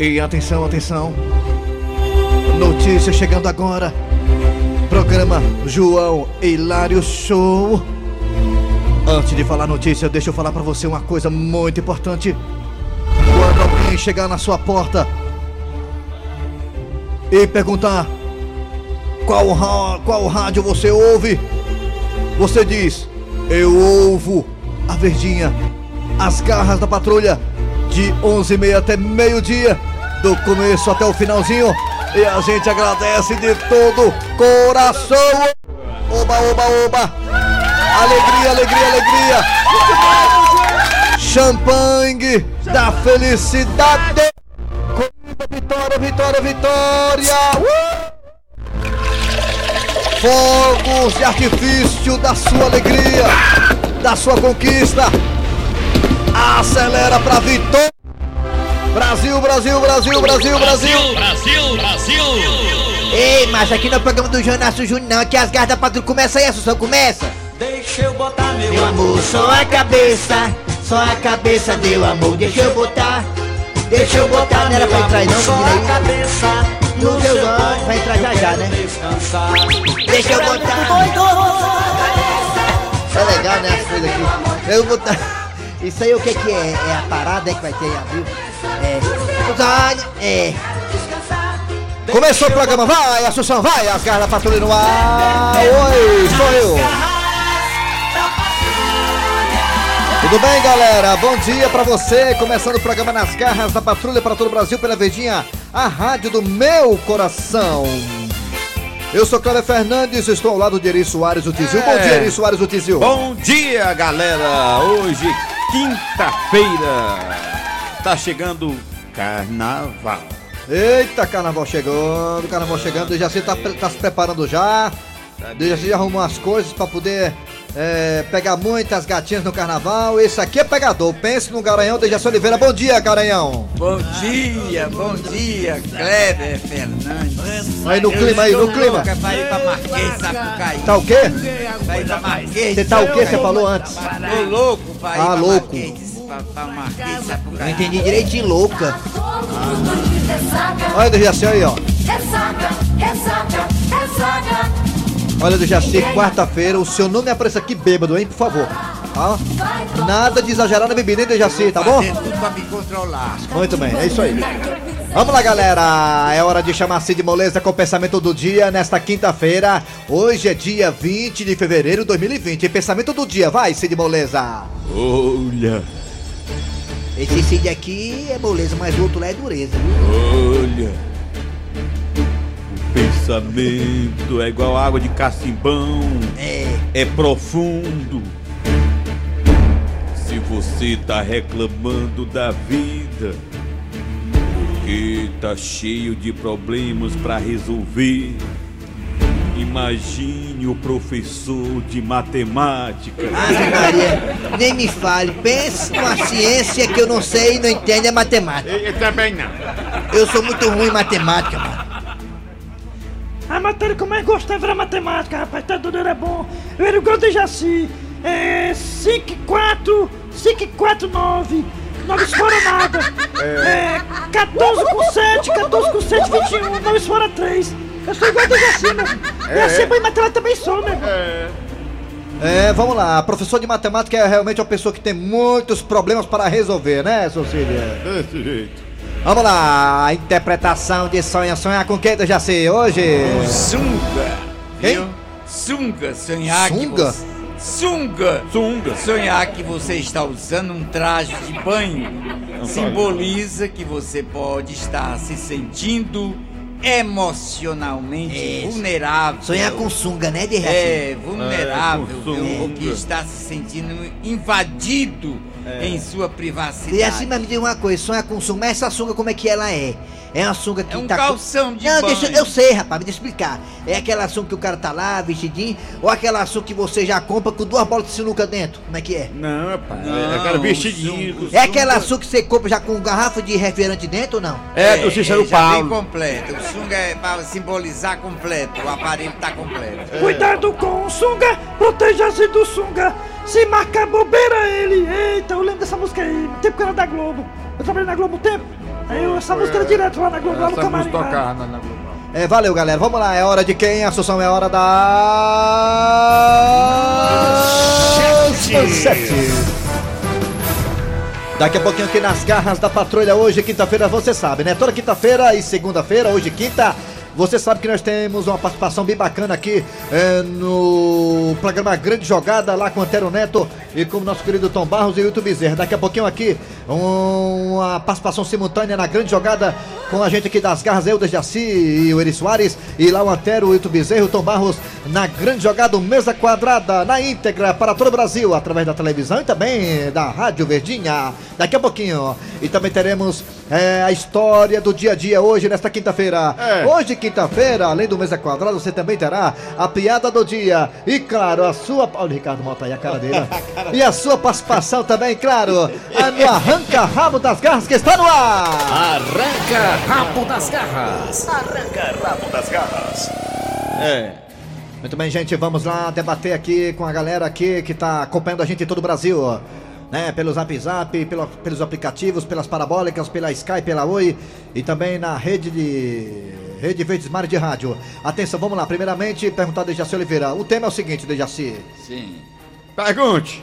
E atenção, atenção. Notícia chegando agora. Programa João Hilário Show. Antes de falar notícia, deixa eu falar pra você uma coisa muito importante. Quando alguém chegar na sua porta e perguntar qual, qual rádio você ouve, você diz: Eu ouvo a Verdinha, as garras da patrulha, de 11h30 até meio-dia, do começo até o finalzinho. E a gente agradece de todo coração. Oba, oba, oba! Alegria, alegria, alegria! Champanhe da felicidade! Vitória, vitória, vitória! Fogos de artifício da sua alegria, da sua conquista. Acelera pra vitória! Brasil, Brasil, Brasil, Brasil, Brasil! Brasil, Brasil! Ei, mas aqui no programa do Jonasso Júnior não, que as garras da patrulha começa aí, Assunção, começa. Deixa eu botar meu, Meu amor, só a cabeça, só a cabeça, meu amor, deixa eu botar. Deixa eu botar, não era pra entrar não, só a cabeça No seu olho, vai entrar já já, né? descansar. Deixa eu botar. É legal, né, as coisas aqui. Eu vou botar. Isso aí o que que é? É a parada é que vai ter em abril? É. É. Começou o programa, vai, Assunção, vai, as garras da patrulha no ar. Oi, sou eu. Tudo bem, galera? Bom dia pra você. Começando o programa Nas Garras da Patrulha para todo o Brasil pela Verdinha, a rádio do meu coração. Eu sou Cláudio Fernandes, estou ao lado de Eri Soares, o Tizil. Bom É. dia, Eri Soares, o Tizil. Bom dia, galera! Hoje, quinta-feira, tá chegando carnaval. Eita, carnaval chegando, carnaval chegando. Já você tá, tá se preparando já. Já arrumou as coisas pra poder é, pegar muitas gatinhas no carnaval. Esse aqui é pegador. Pense no Garanhão, Dejaci Oliveira. Bom dia, Garanhão. Bom dia, bom dia, Kleber Fernandes. Aí no clima, aí no clima. louca pra Marquês Sapucaí. Tá o quê? Pra ir pra Marquês. Você tá o quê? Você falou antes. Tô louco ir Ah, pra louco. Marquês. Pra, pra Marquês Não Sapucaí. entendi direitinho, louca. Olha o Dejaci aí, ó. Olha, Dejaci, quarta-feira. O senhor não me apareça aqui bêbado, hein, por favor. Tá? Nada de exagerar na bebida, hein, Dejaci, tá bom? Tudo pra me controlar. Muito bem, é isso aí. Vamos lá, galera. É hora de chamar Cid Moleza com o pensamento do dia nesta quinta-feira. Hoje é dia 20 de fevereiro de 2020. Pensamento do dia, vai, Cid Moleza. Olha, Esse Cid aqui é moleza, mas o outro lá é dureza. viu? olha. O pensamento é igual água de cacimbão, É. é profundo. Se você tá reclamando da vida, porque tá cheio de problemas pra resolver, imagine o professor de matemática. Ave Maria, nem me fale. Pense numa ciência que eu não sei e não entendo é matemática. Eu também não. Eu sou muito ruim em matemática, mano. A matéria que eu mais gostava era matemática, rapaz, tá doido, era bom. Eu era igual de Jaci. É. 5 4, 5 4, 9. 9 fora nada. É. 14 com 7, 14 com 7, 21. 9 fora 3. Eu sou igual de Jaci, meu. E assim, bom em matemática também sou, meu. irmão. É, vamos lá. Professor de matemática é realmente uma pessoa que tem muitos problemas para resolver, né, Cecília? Desse jeito. Vamos lá. A interpretação de sonha. Sonhar com quem, Dejaci? Hoje. Sunga. Quem? Sunga, sonhar Sunga? você... Sunga. Sunga. Sonhar que você está usando um traje de banho simboliza que você pode estar se sentindo emocionalmente Isso. vulnerável. Sonhar com sunga, né, de Jaci? É, vulnerável, É, viu? que está se sentindo invadido em sua privacidade. E assim, mas me diga uma coisa, sonha com sunga, mas essa sunga como é que ela é? É uma sunga que É um tá. com- calção de Não, banho. deixa, eu sei, rapaz, me deixa explicar. É aquela sunga que o cara tá lá, vestidinho, ou aquela sunga que você já compra com duas bolas de sinuca dentro? Como é que é? Não, rapaz. Não, é aquela vestidinho. sunga. É aquela sunga que você compra já com garrafa de refrigerante dentro ou não? É, do Cícero já vem Paulo. completo. O sunga é para simbolizar completo. O aparelho tá completo. Cuidado com o sunga, proteja-se do sunga. Se marcar bobeira ele. Eita, eu lembro dessa música aí, no tempo que era da Globo. Eu trabalhei na Globo um tempo. Aí essa música era direto lá na Globo, lá no camarim. tocar na, na Globo. É, valeu, galera. Vamos lá, é hora de quem? A Assunção é hora da. Sete. Daqui a pouquinho aqui nas garras da patrulha, hoje, quinta-feira, você sabe, né? Toda quinta-feira e segunda-feira, hoje, quinta. Você sabe que nós temos uma participação bem bacana aqui é, no programa Grande Jogada, lá com o Antero Neto e com o nosso querido Tom Barros e o YouTube Bezerra. Daqui a pouquinho aqui, uma participação simultânea na Grande Jogada com a gente aqui das garras, eu, Jaci e o Eri Soares. E lá o Antero, o YouTube Bezerra e o Tom Barros na Grande Jogada, mesa quadrada, na íntegra para todo o Brasil, através da televisão e também da Rádio Verdinha. Daqui a pouquinho. E também teremos é, a história do dia a dia hoje, nesta quinta-feira. É. Hoje, quinta-feira, além do mesa quadrada, você também terá a piada do dia. E claro, a sua. Olha o Ricardo Mota aí, a cara dele. e a sua participação também, claro, a no Arranca Rabo das Garras que está no ar. Arranca rabo das garras. Arranca rabo das garras. É. Muito bem, gente, vamos lá debater aqui com a galera aqui que tá acompanhando a gente em todo o Brasil. Né, pelo Zap Zap, pelo- pelos aplicativos, pelas parabólicas, pela Sky, pela Oi e também na rede de Rede Verdes de Rádio. Atenção, vamos lá. Primeiramente, perguntar a Dejaci Oliveira. O tema é o seguinte, Dejaci. Sim. Pergunte.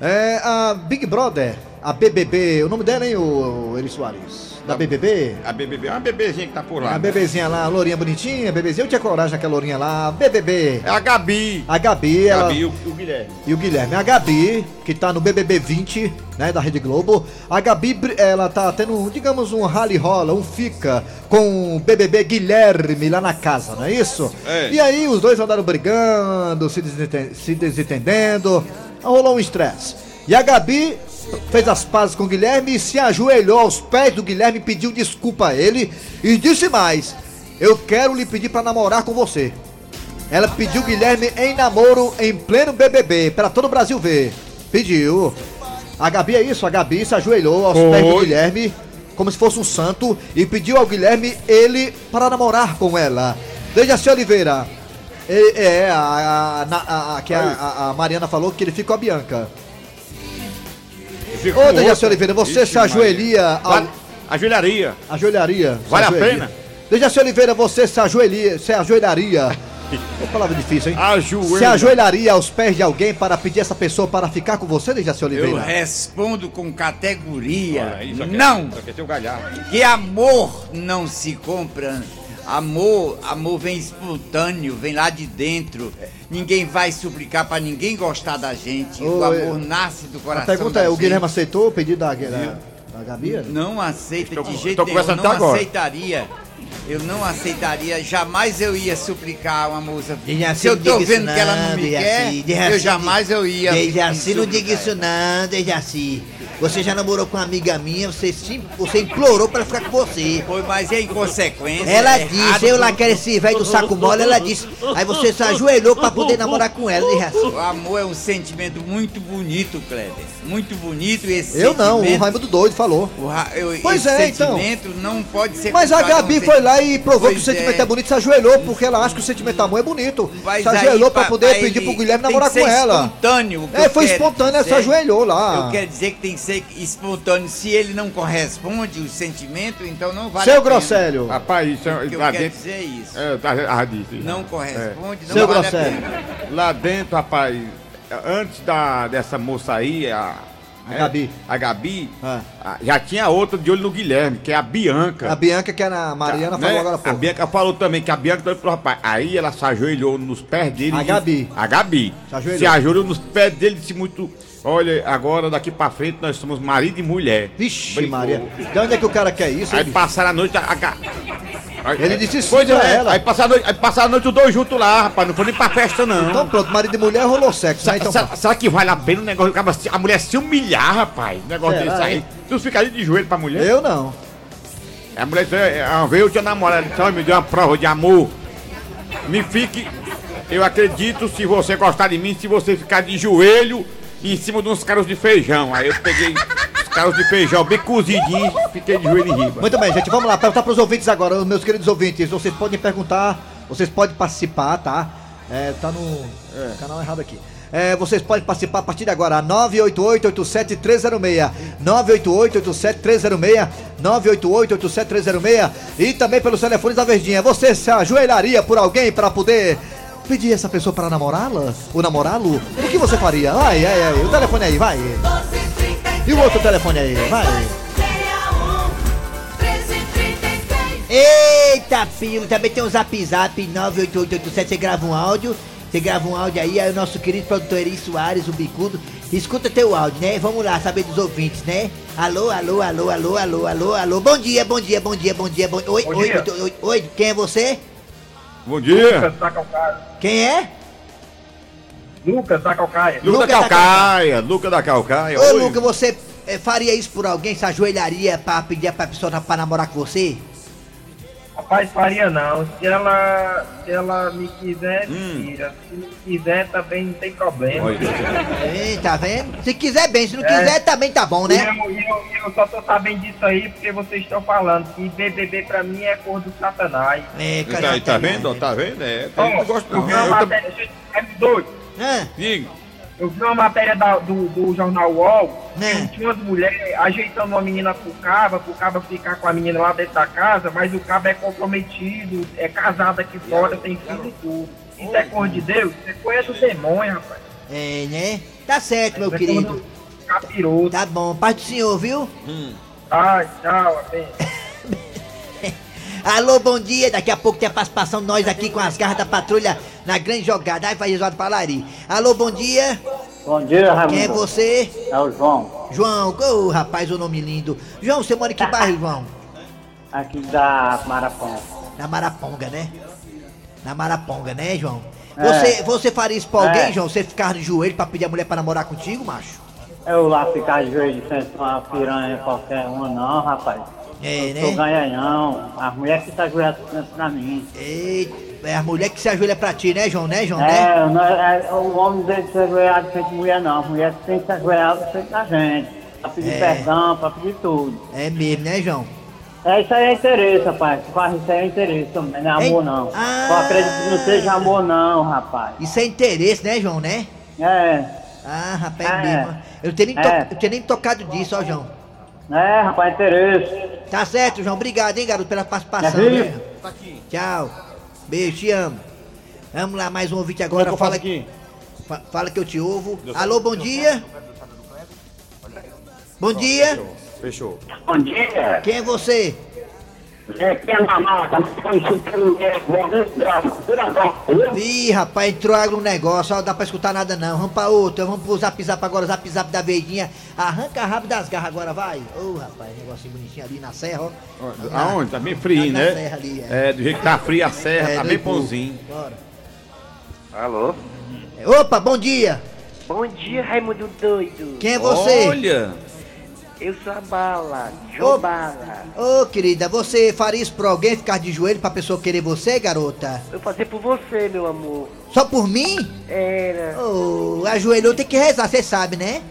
É a Big Brother, a BBB, o nome dela, hein, o Eri Soares? Da BBB? A BBB, é uma bebezinha que tá por lá. A bebezinha lá, a lourinha bonitinha, bebezinha, eu tinha coragem aquela lourinha lá, BBB. É a Gabi. A Gabi, ela... Gabi e o, o Guilherme. E o Guilherme, a Gabi, que tá no BBB 20, né, da Rede Globo. A Gabi, ela tá tendo, digamos, um rally rola, um fica com o BBB Guilherme lá na casa, não é isso? É. E aí os dois andaram brigando, se, desenten- se desentendendo, rolou um estresse. E a Gabi fez as pazes com o Guilherme e se ajoelhou aos pés do Guilherme, pediu desculpa a ele e disse mais: Eu quero lhe pedir pra namorar com você. Ela pediu Guilherme em namoro em pleno BBB, para todo o Brasil ver. Pediu. A Gabi é isso, a Gabi se ajoelhou aos pés do. Guilherme, como se fosse um santo, e pediu ao Guilherme ele para namorar com ela. Dejaci Oliveira. É, é, a, a- a- a- que a- a Mariana falou que ele ficou a Bianca. Fica Ô, Dejaci. Oliveira, você Ixi, se ajoelharia ao, Vale- Ajoelharia. Ajoelharia? Vale a Se ajoelharia. pena? Dejaci Oliveira, você se ajoelharia, se ajoelharia. Uma palavra difícil, hein? Ajoelha. Se ajoelharia aos pés de alguém para pedir essa pessoa para ficar com você, Dejaci Eu Oliveira? respondo com categoria. Olha, isso aqui é- não! Isso aqui é seu galhardo. Que amor não se compra. Amor, amor vem espontâneo, vem lá de dentro. Ninguém vai suplicar pra ninguém gostar da gente. o Ô, amor nasce do A coração. pergunta da é, o gente. Guilherme aceitou o pedido da, da, da Gabi? Não aceita de jeito nenhum. conversando Não até agora. aceitaria. Eu não aceitaria, jamais eu ia suplicar uma moça. Dejaci, Se eu não tô vendo isso que ela não não, me quer, Dejaci, eu jamais eu ia. Dejaci, não diga isso não, Dejaci. Você já namorou com uma amiga minha, você, sim- você implorou pra ficar com você. Foi, mas é inconsequência. Ela é disse, eu lá quero esse velho do saco mole, ela disse. Aí você se ajoelhou pra poder namorar com ela, Dejaci. O amor é um sentimento muito bonito, Kleber. Muito bonito esse Eu não, o Raimundo doido falou. o ra- eu- Pois esse é, então. sentimento não pode ser. Mas a Gabi foi lá e provou que o sentimento é. é bonito e se ajoelhou, porque ela acha que o sentimento amor é bonito. Mas se ajoelhou pra pa- poder pedir pro Guilherme tem namorar que com ela. espontâneo. É, foi espontâneo, ela se dizer. ajoelhou lá. Eu quero dizer que tem que ser espontâneo. Se ele não corresponde o sentimento, então não vale Seu a pena. Grosselho. Rapaz, isso é. O que eu lá quero dentro. dizer é isso. É, tá, ah, disse. Não corresponde, não Seu vale Grosselho. a pena. Lá dentro, rapaz, antes da, dessa moça aí, a. A é, Gabi. A Gabi, Ah. a- já tinha outra de olho no Guilherme, que é a Bianca. A Bianca, que era a Mariana, Né? falou agora há A pouco. Bianca falou também que a Bianca falou pro rapaz. Aí ela se ajoelhou nos pés dele. A e- Gabi. A Gabi. Se ajoelhou. Se ajoelhou nos pés dele e disse muito. Olha, agora daqui pra frente nós somos marido e mulher. Vixe. Maria. De onde é que o cara quer isso? Aí hein? passaram a noite. A, a, Aí- Ele disse sim Pois pra é, ela. Aí passaram a noite, aí passaram a noite os dois juntos lá, rapaz. Não foi nem pra festa, não. Então pronto, marido e mulher rolou sexo, né? Então, sa- será que vale a pena o negócio? A mulher se humilhar, rapaz. Um negócio Será, desse aí. hein? Tu ficaria de joelho pra mulher? eu não. A mulher disse, é, uma vez eu tinha namorado, ela disse, "Olha, me deu uma prova de amor. Me fique. Eu acredito se você gostar de mim, se você ficar de joelho em cima de uns caros de feijão. Aí eu peguei os caros de feijão bem cozidinhos, fiquei de joelho em riba. Muito bem, gente, vamos lá, perguntar pros ouvintes agora, os meus queridos ouvintes. Vocês podem perguntar, vocês podem participar, tá? É, tá no canal errado aqui. É, vocês podem participar a partir de agora. 988-87306. 988-87306. 988-87306. E também pelos telefones da Verdinha. Você se ajoelharia por alguém para poder pedir essa pessoa para namorá-la? Ou namorá-lo? O que você faria? Vai, vai, vai. O telefone aí, vai. E o outro telefone aí, vai. Eita, filho, também tem um zap zap 98887, você grava um áudio, você grava um áudio aí, aí o nosso querido produtor Eri Soares, o bicudo, escuta teu áudio, né? Vamos lá, saber dos ouvintes, né? Alô, alô, alô, alô, alô, alô, alô, bom dia, bom dia, bom dia, bom dia, bom Oi, Bom oi, dia. oi, oi, oi, quem é você? Bom dia. Quem é? Lucas da Calcaia. Luca Luca da Calcaia, Luca da Calcaia. Ô, Oi. Luca, você eh, faria isso por alguém, se ajoelharia pra pedir pra pessoa pra namorar com você? Rapaz, faria não. Se ela, se ela me quiser, Hum. tira. Se não quiser, também não tem problema. Olha. Ei, tá vendo? Se quiser bem, se não É. quiser também tá bom, né? eu, e eu, eu só tô sabendo disso aí porque vocês estão falando que BBB pra mim é cor do satanás. É, Tá, aí, tá vendo? ó, Tá vendo? É, eu não gosto eu Eu tam- matéria, gente, é Diga. Eu vi uma matéria da- do, do jornal UOL, É. que tinha umas mulheres ajeitando uma menina pro caba, pro caba ficar com a menina lá dentro da casa, mas o caba é comprometido, é casado aqui fora, tem filho e tudo. Isso é cor de Deus? Isso é coisa do demônio, rapaz. é, né? Tá certo, meu é querido. cor do Capiroto. Tá bom, paz do senhor, viu? Ai, tchau, até. Alô, bom dia. Daqui a pouco tem a participação de nós aqui com as garras da patrulha na grande jogada. Ai, vai Eduardo Palari. Alô, bom dia. Bom dia, Raimundo. Quem é você? É o João, João. Ô, rapaz, o nome lindo. João, você mora em que bairro, João? aqui da Marapão. Na Maraponga, né? Na Maraponga, né, João? É. Você, você faria isso pra alguém, É. João? Você ficar no joelho pra pedir a mulher pra namorar contigo, macho? Eu lá ficar de joelho de frente com uma piranha qualquer uma, não, rapaz. É, Eu sou né? ganhanhão. As mulheres que tá ajoelhando pra mim. Eita, é a mulher que se ajoelha pra ti, né, João? Né, João? Né? É, não é, é, o homem dele se ajoelhar de frente de mulher, não. A mulher tem que se ajoelhar de frente da gente. Pra pedir É. perdão, pra pedir tudo. É mesmo, né, João? É, isso aí é interesse, rapaz. Faz isso aí é interesse também, não é amor, Ei. não. Ah. Eu acredito que não seja amor, não, rapaz. Isso é interesse, né, João, né? É, Ah, rapaz, é É. mesmo. Eu tinha nem, to- É. eu tinha nem tocado disso, ó, João. é, rapaz, é interesse. Tá certo, João. Obrigado, hein, garoto, pela participação. É né? Tchau. Beijo, te amo. Vamos lá, mais um ouvinte agora. Fala aqui. Fala que eu te ouvo. Alô, bom dia. Bom dia. Fechou. Bom dia. Quem é você? É é mamata, foi chutando Ih, rapaz, entrou agro no negócio, ó, não dá pra escutar nada não. Vamos pra outra, vamos pro zap zap agora, zap zap da verdinha. Arranca rápido das garras agora, vai. Ô, rapaz, negocinho bonitinho ali na serra, ó. Na- Aonde? Tá bem frio, na né? serra ali, é. É, do jeito que tá frio a serra, É, tá bem Ipu. bonzinho. Bora. Alô? É, Opa, bom dia. Bom dia, Raimundo doido. Quem é você? Olha! Eu sou a Bala, Ô. João Bala. Ô, querida, você faria isso pra alguém ficar de joelho pra pessoa querer você, garota? Eu passei por você, meu amor. Só por mim? Era, Ô, ajoelhou tem que rezar, você sabe, né?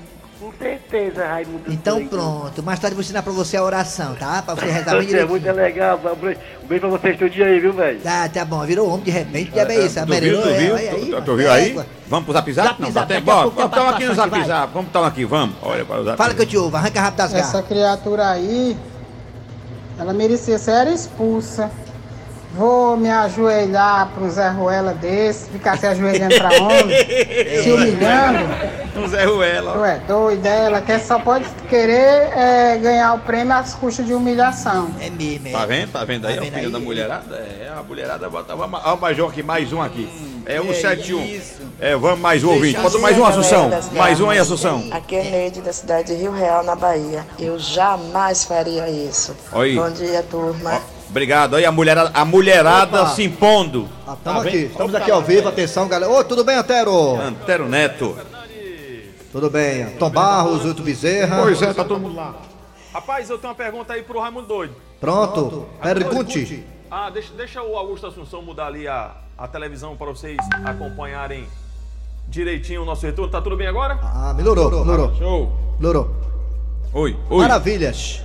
Com certeza, Raimundo Então doido. pronto, mais tarde eu vou ensinar pra você a oração, tá? Pra você rezar bem Você é muito direitinho. legal, um beijo- pra vocês todo dia aí, viu, velho? Tá, tá bom, virou homem de repente, já é isso, tu amarelou, viu, tu é, viu? Tu- aí, tu- Tu viu aí? Vamos pro zap zap? Zap, Não, zap, tem daqui a bora. Vamos uma aqui no zap zap. Vamos estar aqui, vamos. Olha para o zap. Fala que eu te ouvo, arranca rápido das garras. Essa criatura aí, ela merecia ser expulsa. Vou me ajoelhar para um Zé Ruela desse, ficar se ajoelhando pra homem, se humilhando. Um Zé Ruela. Tu é doido, ela quer, só pode querer é, ganhar o prêmio às custas de humilhação. É mesmo, é. Tá vendo? Tá vendo aí? Tá o vendo filho aí? da mulherada? É, a mulherada bota. Vamos, ó, mais um aqui, mais um aqui. É o é 71. isso. É, vamos mais um ouvinte. Bota mais um, Assunção. Mais um aí. Assunção. Aqui é Neide da cidade de Rio Real, na Bahia. Eu jamais faria isso. Oi. Bom dia, turma. Obrigado. Aí a mulherada, a mulherada Opa. se impondo. Ah, Tá Estamos aqui, estamos aqui ao vivo, atenção, galera. Ô, tudo bem, Antero? Antero Neto. Tudo bem. Tom Barros, Hilton Bezerra. Pois é, tá todo mundo lá. Rapaz, eu tenho uma pergunta aí pro Raimundo Doido. Pronto. Pergunte. Ah, deixa, deixa o Augusto Assunção mudar ali a, a televisão para vocês acompanharem direitinho o nosso retorno. Tá tudo bem agora? Ah, melhorou, melhorou. Show. Melhorou. Oi, oi. Maravilhas.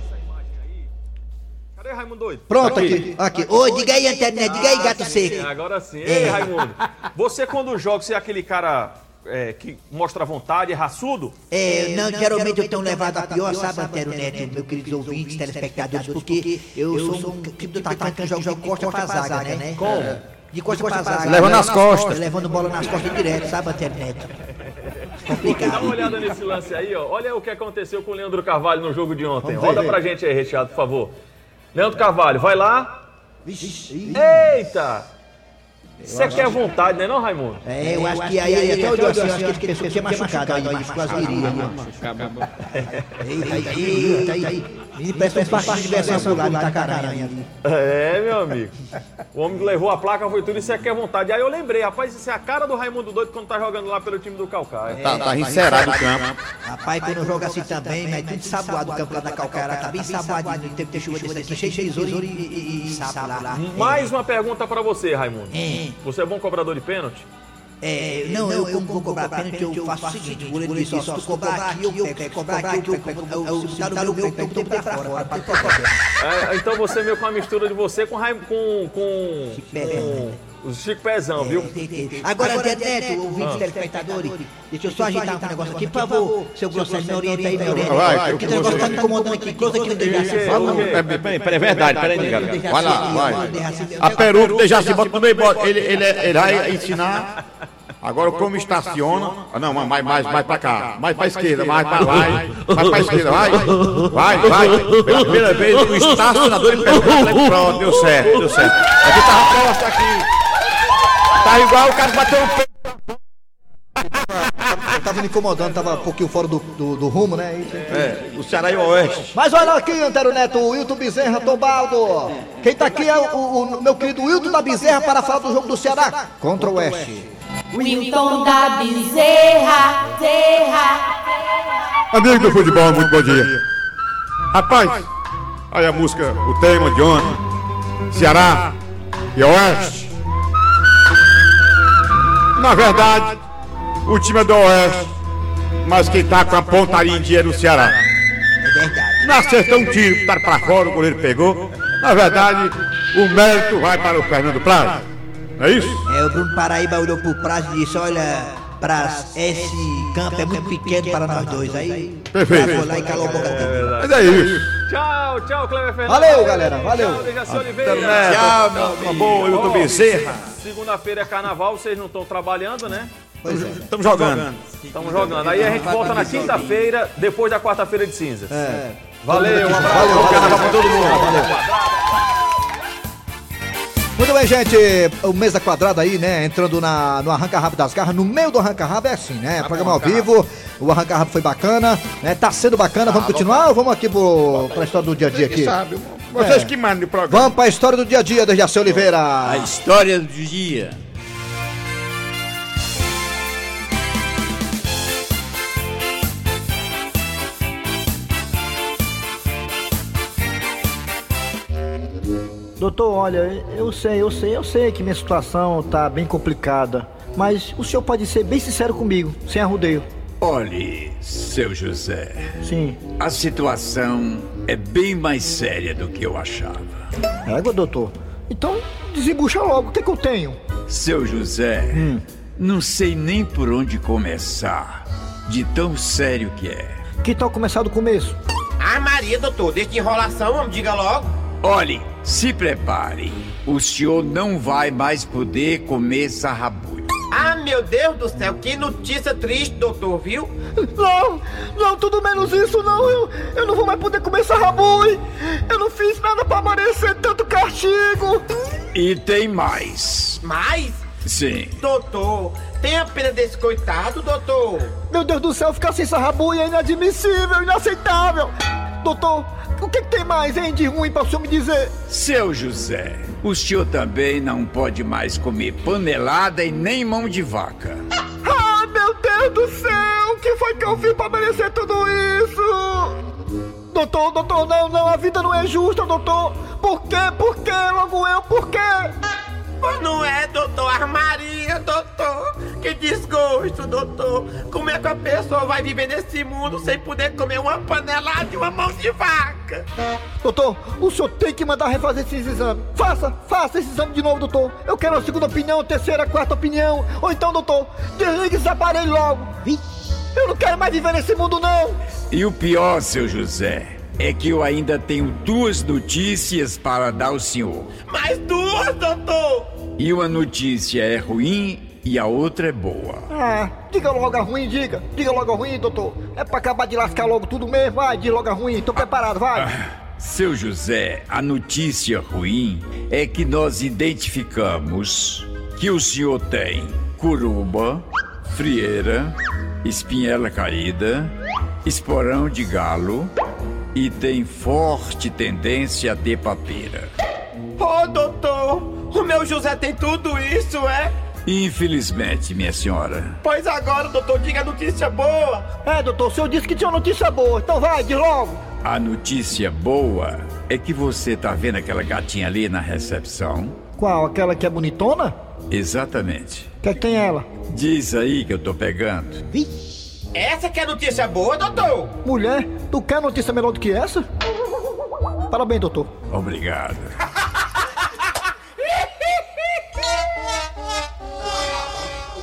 Cadê Raimundo Doido? Pronto aqui. Aqui. Ô, diga aí, Antônio, diga aí, gato seco. Agora sim. É. Ei, Raimundo. Você quando joga, você é aquele cara é, que mostra vontade, é raçudo? É, não, geralmente eu tenho levado a pior, sabe, Antero Neto, meu queridos ouvintes, telespectadores, porque eu sou um tipo do atacante que joga de costa pra zaga, né? Como? De costa pra zaga. Levando nas costas. Levando bola nas costas direto, sabe, Antero Neto? Dá Complicado. uma olhada nesse lance aí, ó. Olha o que aconteceu com o Leandro Carvalho no jogo de ontem. Roda pra gente aí, recheado, por favor. Leandro Carvalho, vai lá. Eita! Você quer vontade, né, não, Raimundo? É, eu acho que aí até olhou assim, eu acho que ele pensou que tinha machucado aí, as virilhas ali, ó. Eita, eita, eita, eita. Ele parece um parque de diversão lá, tá caranha ali. É, meu amigo. O homem que levou a placa foi tudo e você quer vontade. Aí eu lembrei, rapaz, isso é a cara do Raimundo Doido quando tá jogando lá pelo time do Calcaia. Tá, tá encerado o campo. Rapaz, quando joga assim também, mas tudo saboado o campo lá da Calcaia, tá bem saboadinho, tempo de chuva desse aqui, cheio de tesouro e, sapo lá. Mais uma pergunta pra você, Raimundo. É. Você é bom cobrador de pênalti? É, não, eu como vou cobrar pênalti, eu faço o seguinte, o goleiro disse, ó, se tu cobrar aqui, eu pego, cobrar aqui, eu pego, eu, se tá no meu, eu pego, tem que pra fora, pra É, então você é meio com a mistura de você com Raim- com com, com o Chico Pezão, viu? Agora, Neto, ouvintes Ah. telespectadores, deixa eu só ajeitar um negócio aqui, por favor, seu Grosselho, me orienta aí, me orienta. Vai, Porque o negócio tá me incomodando aqui, close aqui no Dejaci. Peraí, peraí, é verdade, peraí, galera. Vai lá, vai. A peruca deixa se bota no meio, ele vai ensinar. Agora como estaciona. Ah, não, mais, mais, mais pra cá. Mais pra esquerda, mais pra lá. Mais pra esquerda, vai. Vai, vai. Pela primeira vez o estacionador pegou o Pronto, deu certo, deu certo. Aqui tava posta aqui. Tá igual o cara que bateu o pé. Tava me incomodando, tava um pouquinho fora do, do, do rumo, né? É, o Ceará e o Oeste. Mas olha aqui, Antero Neto, o Wilton Bezerra, Tombaldo. Quem tá aqui é o, o- o meu querido Wilton da Bezerra para falar do jogo do Ceará contra o Oeste. Wilton da Bezerra, Zerra. Amigo do futebol, muito bom dia. Rapaz, olha a música, o tema de ontem. Ceará e Oeste. Na verdade, o time é do Oeste, mas quem tá com a pontaria em dia é do Ceará. Não acertou um tiro, tá pra fora, o goleiro pegou. Na verdade, o mérito vai para o Fernando Prazo. Não é isso? É, o Bruno Paraíba olhou pro prazo e disse, olha, Praz, esse campo é muito pequeno para nós dois. Aí, Perfeito. Foi lá e calou a boca dele. Mas é isso. Tchau, tchau, Cleber Fernandes. Valeu, galera, valeu. Tchau, Dejaci Oliveira. Tchau, meu amigo. Acabou, Wilton Ó, Bezerra. Segunda-feira é carnaval, vocês não estão trabalhando, né? Estamos jogando. Estamos jogando. Aí a gente volta na quinta-feira, depois da quarta-feira de cinzas. É. Valeu, um abraço. Valeu, carnaval pra todo mundo. Muito bem, gente. O Mesa Quadrada aí, né? Entrando na, no Arranca Rabo das Garras. No meio do Arranca Rabo é assim, né? Programa ao vivo. O Arranca Rabo foi bacana, né? Tá sendo bacana. Vamos continuar ou vamos aqui pro, pra história do dia a dia aqui? sabe, vocês É. que mandam o programa. Vamos pra história do dia a dia, Dejaci Oliveira. A história do dia. Doutor, olha, eu sei, eu sei, eu sei que minha situação tá bem complicada. Mas o senhor pode ser bem sincero comigo, sem arrudeio. Olhe, seu José. Sim. A situação é bem mais séria do que eu achava. Égua, doutor. Então, desembucha logo, o que, que eu tenho? Seu José, não sei nem por onde começar, de tão sério que é. Que tal começar do começo? Ah, Maria, doutor, deixa de enrolação, vamos, diga logo. Olhe, se prepare. O senhor não vai mais poder comer sarrabulho. Ah, meu Deus do céu, que notícia triste, doutor, viu? Não, não, tudo menos isso, não. Eu, eu não vou mais poder comer sarrabui. Eu não fiz nada pra merecer tanto castigo. E tem mais. Mas, Sim. doutor, tenha pena desse coitado, doutor. Meu Deus do céu, ficar sem sarrabui é inadmissível, inaceitável. Doutor, o que, que tem mais, hein, de ruim pra o senhor me dizer? Seu José, o senhor também não pode mais comer panelada e nem mão de vaca. Ah, meu Deus do céu, o que foi que eu fiz pra merecer tudo isso? Doutor, doutor, não, não, a vida não é justa, doutor. Por quê? Por quê? Logo eu, por quê? Mas não é, doutor, a Maria, doutor. Que desgosto, doutor. Como é que a pessoa vai viver nesse mundo sem poder comer uma panelada e uma mão de vaca? Doutor, o senhor tem que mandar refazer esses exames. Faça, faça esse exame de novo, doutor. Eu quero a segunda opinião, terceira, quarta opinião. Ou então, doutor, desligue esse aparelho logo. Eu não quero mais viver nesse mundo, não. E o pior, seu José, é que eu ainda tenho duas notícias para dar ao senhor. Mais duas, doutor! E uma notícia é ruim e a outra é boa. Ah, diga logo a ruim, diga. Diga logo a ruim, doutor. É pra acabar de lascar logo tudo mesmo. Vai, diga logo a ruim. Tô preparado, vai. Seu José, a notícia ruim é que nós identificamos que o senhor tem curuba, frieira, espinhela caída, esporão de galo e tem forte tendência a ter papeira. Ô, doutor, o meu José tem tudo isso, é? Infelizmente, minha senhora. Pois agora, doutor, diga a notícia boa. É, doutor, o senhor disse que tinha notícia boa. Então vai, diz logo. A notícia boa é que você tá vendo aquela gatinha ali na recepção? Qual? Aquela que é bonitona? Exatamente. Quer que tem ela? Diz aí que eu tô pegando. Essa que é a notícia boa, doutor? Mulher, tu quer notícia melhor do que essa? Parabéns, doutor. Obrigado.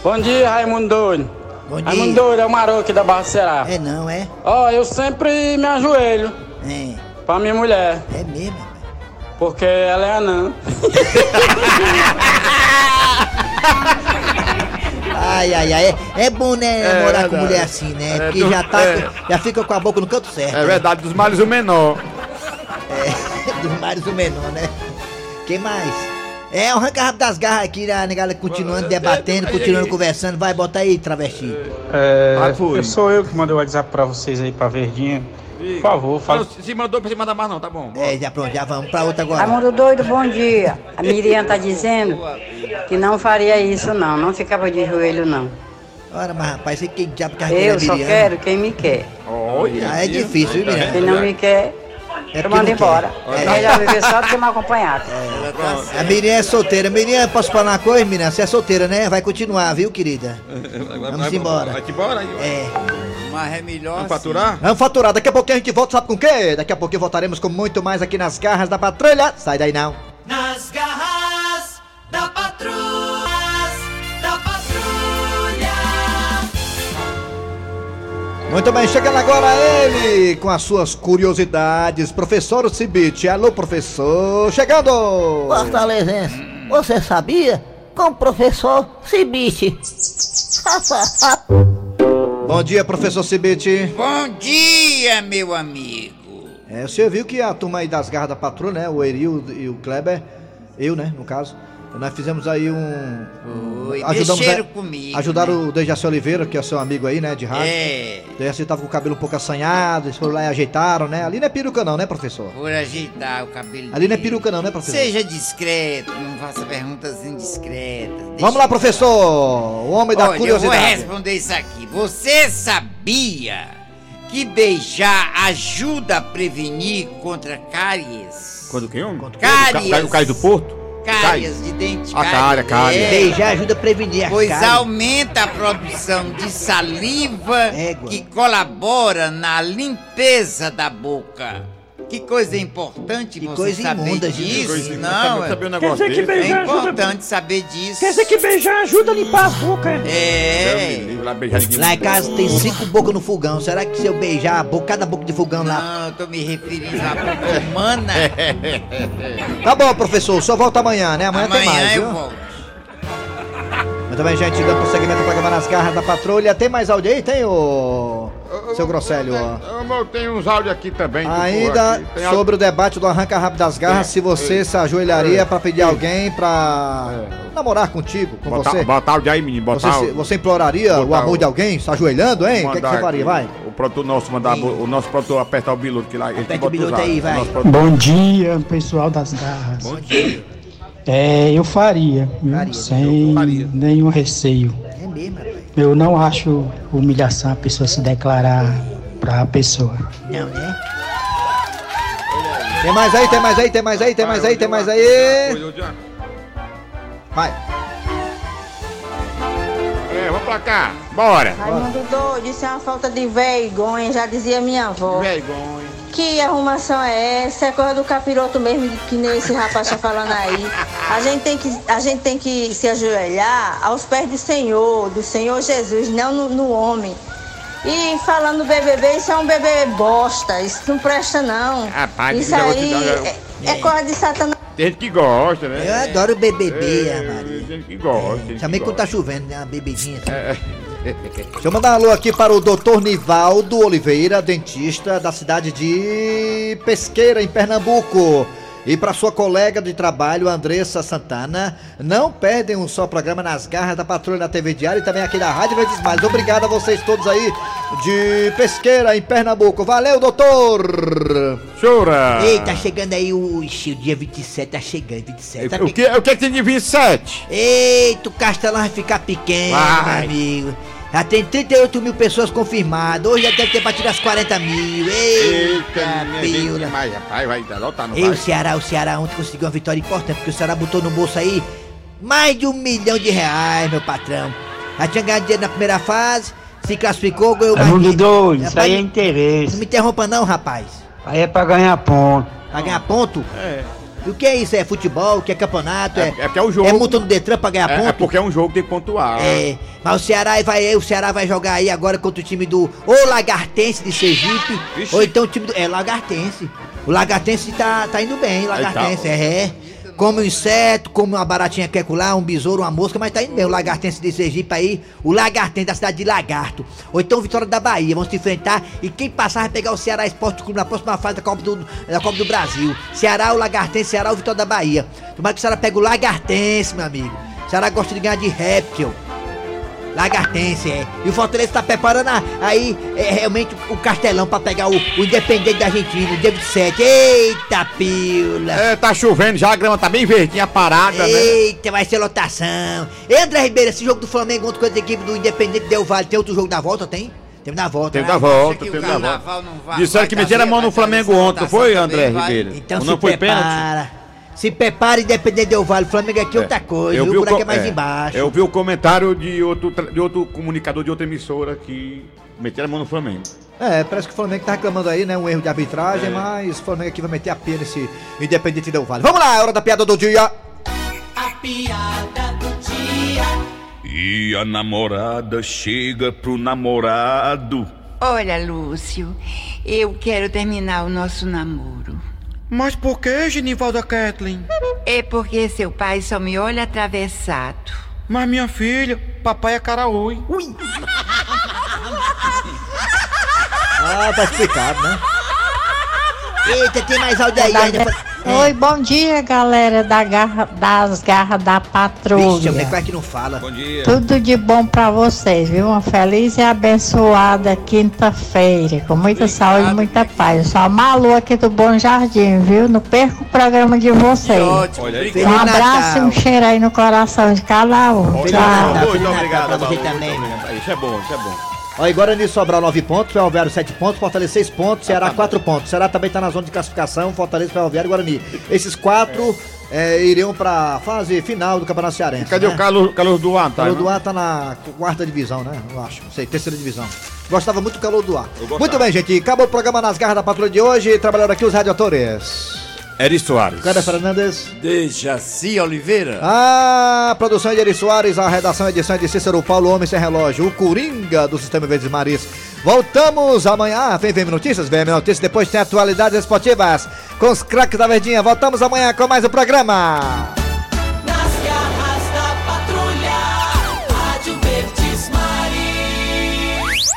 Bom dia, Raimundo Doido. Bom dia. Raimundo Doido é o Maroco aqui da Barra do Ceará. É não, é? Ó, eu sempre me ajoelho É. pra minha mulher. É mesmo? Porque ela é anã. Ai, ai, ai. É, é bom, né, É morar com verdade. mulher assim, né? É, Porque do- já tá. é. Já fica com a boca no canto certo. É né? verdade, dos males o menor. É, dos mares o menor, né? Quem mais? É, o arranca rápido das garras aqui, né, galera continuando debatendo, continuando conversando. Vai, bota aí, travesti. É, Ah, foi. eu sou eu que mandei o WhatsApp pra vocês aí, pra Verdinha. Por favor, fala. Não, se mandou pra você mandar mais não, tá bom. É, já pronto, já vamos pra outra agora. Raimundo doido, bom dia. A Miriam tá dizendo que não faria isso não, não ficava de joelho não. Ora, mas rapaz, você quem diabo que Eu só quero quem me quer. Ah, é difícil, viu, Miriam? Quem não me quer, É eu mando não embora. É melhor viver só do que mal acompanhado. A Miriam é solteira. Miriam, posso falar uma coisa, Miriam? Você é solteira, né? Vai continuar, viu, querida? Vamos embora. Vai embora aí. É. Mas é melhor. Vamos faturar? Vamos faturar. Daqui a pouquinho a gente volta, sabe com o quê? Daqui a pouquinho voltaremos com muito mais aqui nas garras da patrulha. Sai daí não. Muito bem, chegando agora ele com as suas curiosidades. Professor Cibite. Alô, professor. Chegando! Fortalezense, você sabia? Com o professor Cibite. Bom dia, professor Cibite. Bom dia, meu amigo. É, você viu que a turma aí das garras da patrulha, né? O Eril e o Kleber, eu, né, no caso, nós fizemos aí um. Oi, mexeram a- comigo, Ajudaram né? o Dejaci Oliveira, que é seu amigo aí, né, de rádio. É. O Dejaci tava com o cabelo um pouco assanhado, eles foram lá e ajeitaram, né? Ali não é peruca, não, né, professor? Por ajeitar o cabelo. Ali não é dele. peruca, não, né, professor? Seja discreto, não faça perguntas indiscretas. Vamos lá, professor! O homem da Olha, eu vou curiosidade. responder isso aqui. Você sabia que beijar ajuda a prevenir contra cáries? Quando quem? Cáries. O ca- o cáries do Porto? Cáries de dente. Ah, cárie, cárie. É. Beijar ajuda a prevenir a Pois cárie. aumenta a produção de saliva que colabora na limpeza da boca. Que coisa importante você coisa saber imunda, disso. Coisa imunda. Não, Saber- saber um é- negócio Quer dizer que é beijar ajuda- importante saber disso. Quer dizer que beijar ajuda a limpar as bocas. É. Lá em casa tem cinco bocas no fogão. Será que se eu beijar a boca, cada boca de fogão lá. Não, eu tô me referindo à boca humana. Tá bom, professor, só volta amanhã, né? Amanhã, tem Amanhã mais, eu viu? volto. Muito bem, gente, dando prosseguimento ao programa nas garras da patrulha. Tem mais áudio aí? Tem, Seu Grosselio, ó. Eu tenho uns áudios aqui também. Ainda aqui. Áudio- sobre o debate do arranca rápido das garras, se você se ajoelharia pra pedir alguém pra namorar contigo, com Botar, você. botar áudio aí, menino. Você, Botar se- você imploraria o amor o- de alguém, se ajoelhando, hein? O que, que mandar você faria? aqui, Vai. O produtor nosso mandar o nosso produtor apertar o biluto que lá. ele Aperta o biluto aí, vai. Bom dia, pessoal das garras. Bom dia. É, eu faria, viu? sem nenhum receio. É mesmo. Eu não acho humilhação a pessoa se declarar pra pessoa. Não, né? Tem mais aí, tem mais aí, tem mais aí, tem mais aí, tem mais aí. Vai. É, placar. Bora. Raimundo doido, isso é uma falta de vergonha, já dizia minha avó. Vergonha. Que arrumação é essa? É coisa do capiroto mesmo, que nem esse rapaz tá falando aí. A gente, tem que, a gente tem que se ajoelhar aos pés do Senhor, do Senhor Jesus, não no, no homem. E falando do BBB, isso é um bebê bosta, isso não presta não. Rapaz, isso aí é, é coisa de satanás. Tem gente que gosta, né? Eu adoro o BBB, É, Maria. Tem gente que gosta. gente Também que quando tá chovendo, né? Uma bebidinha assim. É. Deixa eu mandar um alô aqui para o doutor Nivaldo Oliveira, dentista da cidade de Pesqueira, em Pernambuco. E para sua colega de trabalho, Andressa Santana, não perdem um só programa nas garras da patrulha na TV Diário e também aqui da Rádio Verdes Mares. Obrigado a vocês todos aí de Pesqueira, em Pernambuco. Valeu, doutor! Chora! Ei, tá chegando aí o, o dia 27, tá chegando, 27. Sabe O que, o que que tem de 27? Eita, o Castelão vai ficar pequeno, Vai. meu amigo. Já tem 38 mil pessoas confirmadas. Hoje já deve ter batido as 40 mil. Eita, pila. mas rapaz, vai dar lotar, não E o? Ceará, o Ceará ontem conseguiu uma vitória importante, porque o Ceará botou no bolso aí mais de um milhão de reais, meu patrão. Já tinha ganhado dinheiro na primeira fase, se classificou, ganhou mais Raimundo dinheiro. doido, isso aí é Não interesse. me interrompa não, rapaz. Aí é pra ganhar ponto. Pra ganhar ponto? É. O que é isso? É futebol? O que é campeonato? É, É porque é o jogo. É multa no Detran pra ganhar É, ponto? é porque é um jogo que tem que pontuar. É, mas o Ceará vai, o Ceará vai jogar aí agora contra o time do ou Lagartense de Sergipe, ou então o time do é Lagartense. O Lagartense tá, tá indo bem, Lagartense, é. Come um inseto, come uma baratinha que lá, um besouro, uma mosca, mas tá indo bem. O Lagartense de Sergipe aí, o Lagartense da cidade de Lagarto. Ou então Vitória da Bahia, vão se enfrentar. E quem passar vai pegar o Ceará Esporte Clube na próxima fase da Copa do, da Copa do Brasil. Ceará, o Lagartense, Ceará, o Vitória da Bahia. Tomara que o Ceará pegue o Lagartense, meu amigo. O Ceará gosta de ganhar de réptil. Lagartense, é. E o Fortaleza tá preparando a- aí é, realmente o Castelão pra pegar o, o Independente da Argentina, o dia 27. Eita, pila! É, tá chovendo já, a grama tá bem verdinha, parada, né? Eita, vai ser lotação. E André Ribeiro, esse jogo do Flamengo contra a equipe do Independente Del Vale, tem outro jogo da volta, tem? Tem da volta. Teve né? da volta, teve da volta. Disseram que meteram a mão no Flamengo ontem, foi, André Ribeiro? Então Ou não foi pênalti? Se prepara, Independente Del Vale. Flamengo aqui é outra coisa, Eu viu? vi, o o buraco co- é mais é, embaixo. eu vi o comentário de outro, de outro comunicador de outra emissora que meteram a mão no Flamengo. É, parece que o Flamengo tá reclamando aí, né? Um erro de arbitragem, É. mas o Flamengo aqui vai meter a pia nesse Independente Del Vale. Vamos lá, é hora da piada do dia. A piada do dia. E a namorada chega pro namorado. Olha, Lúcio, eu quero terminar o nosso namoro. Mas por que, Genivalda Kathleen? É porque seu pai só me olha atravessado. Mas minha filha, papai é caraúi. Ui! Ah, tá explicado, né? Eita, tem mais áudio aí ainda. Oi, bom dia, galera da garra, das garras da patrulha. Vixe, como é que não fala? Bom dia. Tudo de bom pra vocês, viu? Uma feliz e abençoada quinta-feira, com muita saúde e muita paz. Eu sou a Malu aqui do Bom Jardim, viu? Não perca o programa de vocês. Olha aí. Um abraço e um cheiro aí no coração de cada um. Tchau. Muito obrigado, também. muito obrigado. Isso é bom, isso é bom. Ó, e Guarani Sobral 9 pontos, Ferroviário 7 pontos, Fortaleza 6 pontos, Ceará 4 pontos. Ceará também tá na zona de classificação, Fortaleza, Ferroviário e Guarani. Esses quatro é, iriam pra fase final do Campeonato Cearense. Cadê né? o Carlos, Carlos Duarte? O calor do ar tá na quarta divisão, né? Eu acho. Não sei, terceira divisão. Gostava muito do calor do ar. Muito bem, gente. Acabou o programa nas garras da patrulha de hoje. Trabalharam aqui os radioatores. Eri Soares. Cadê Fernandes? Dejaci Oliveira. A produção é de Eri Soares, a redação e edição é de Cícero Paulo, Homem Sem Relógio, o Coringa do Sistema Verdes Maris. Voltamos amanhã, vem VM Notícias, VM Notícias, depois tem atualidades esportivas com os craques da Verdinha. Voltamos amanhã com mais um programa.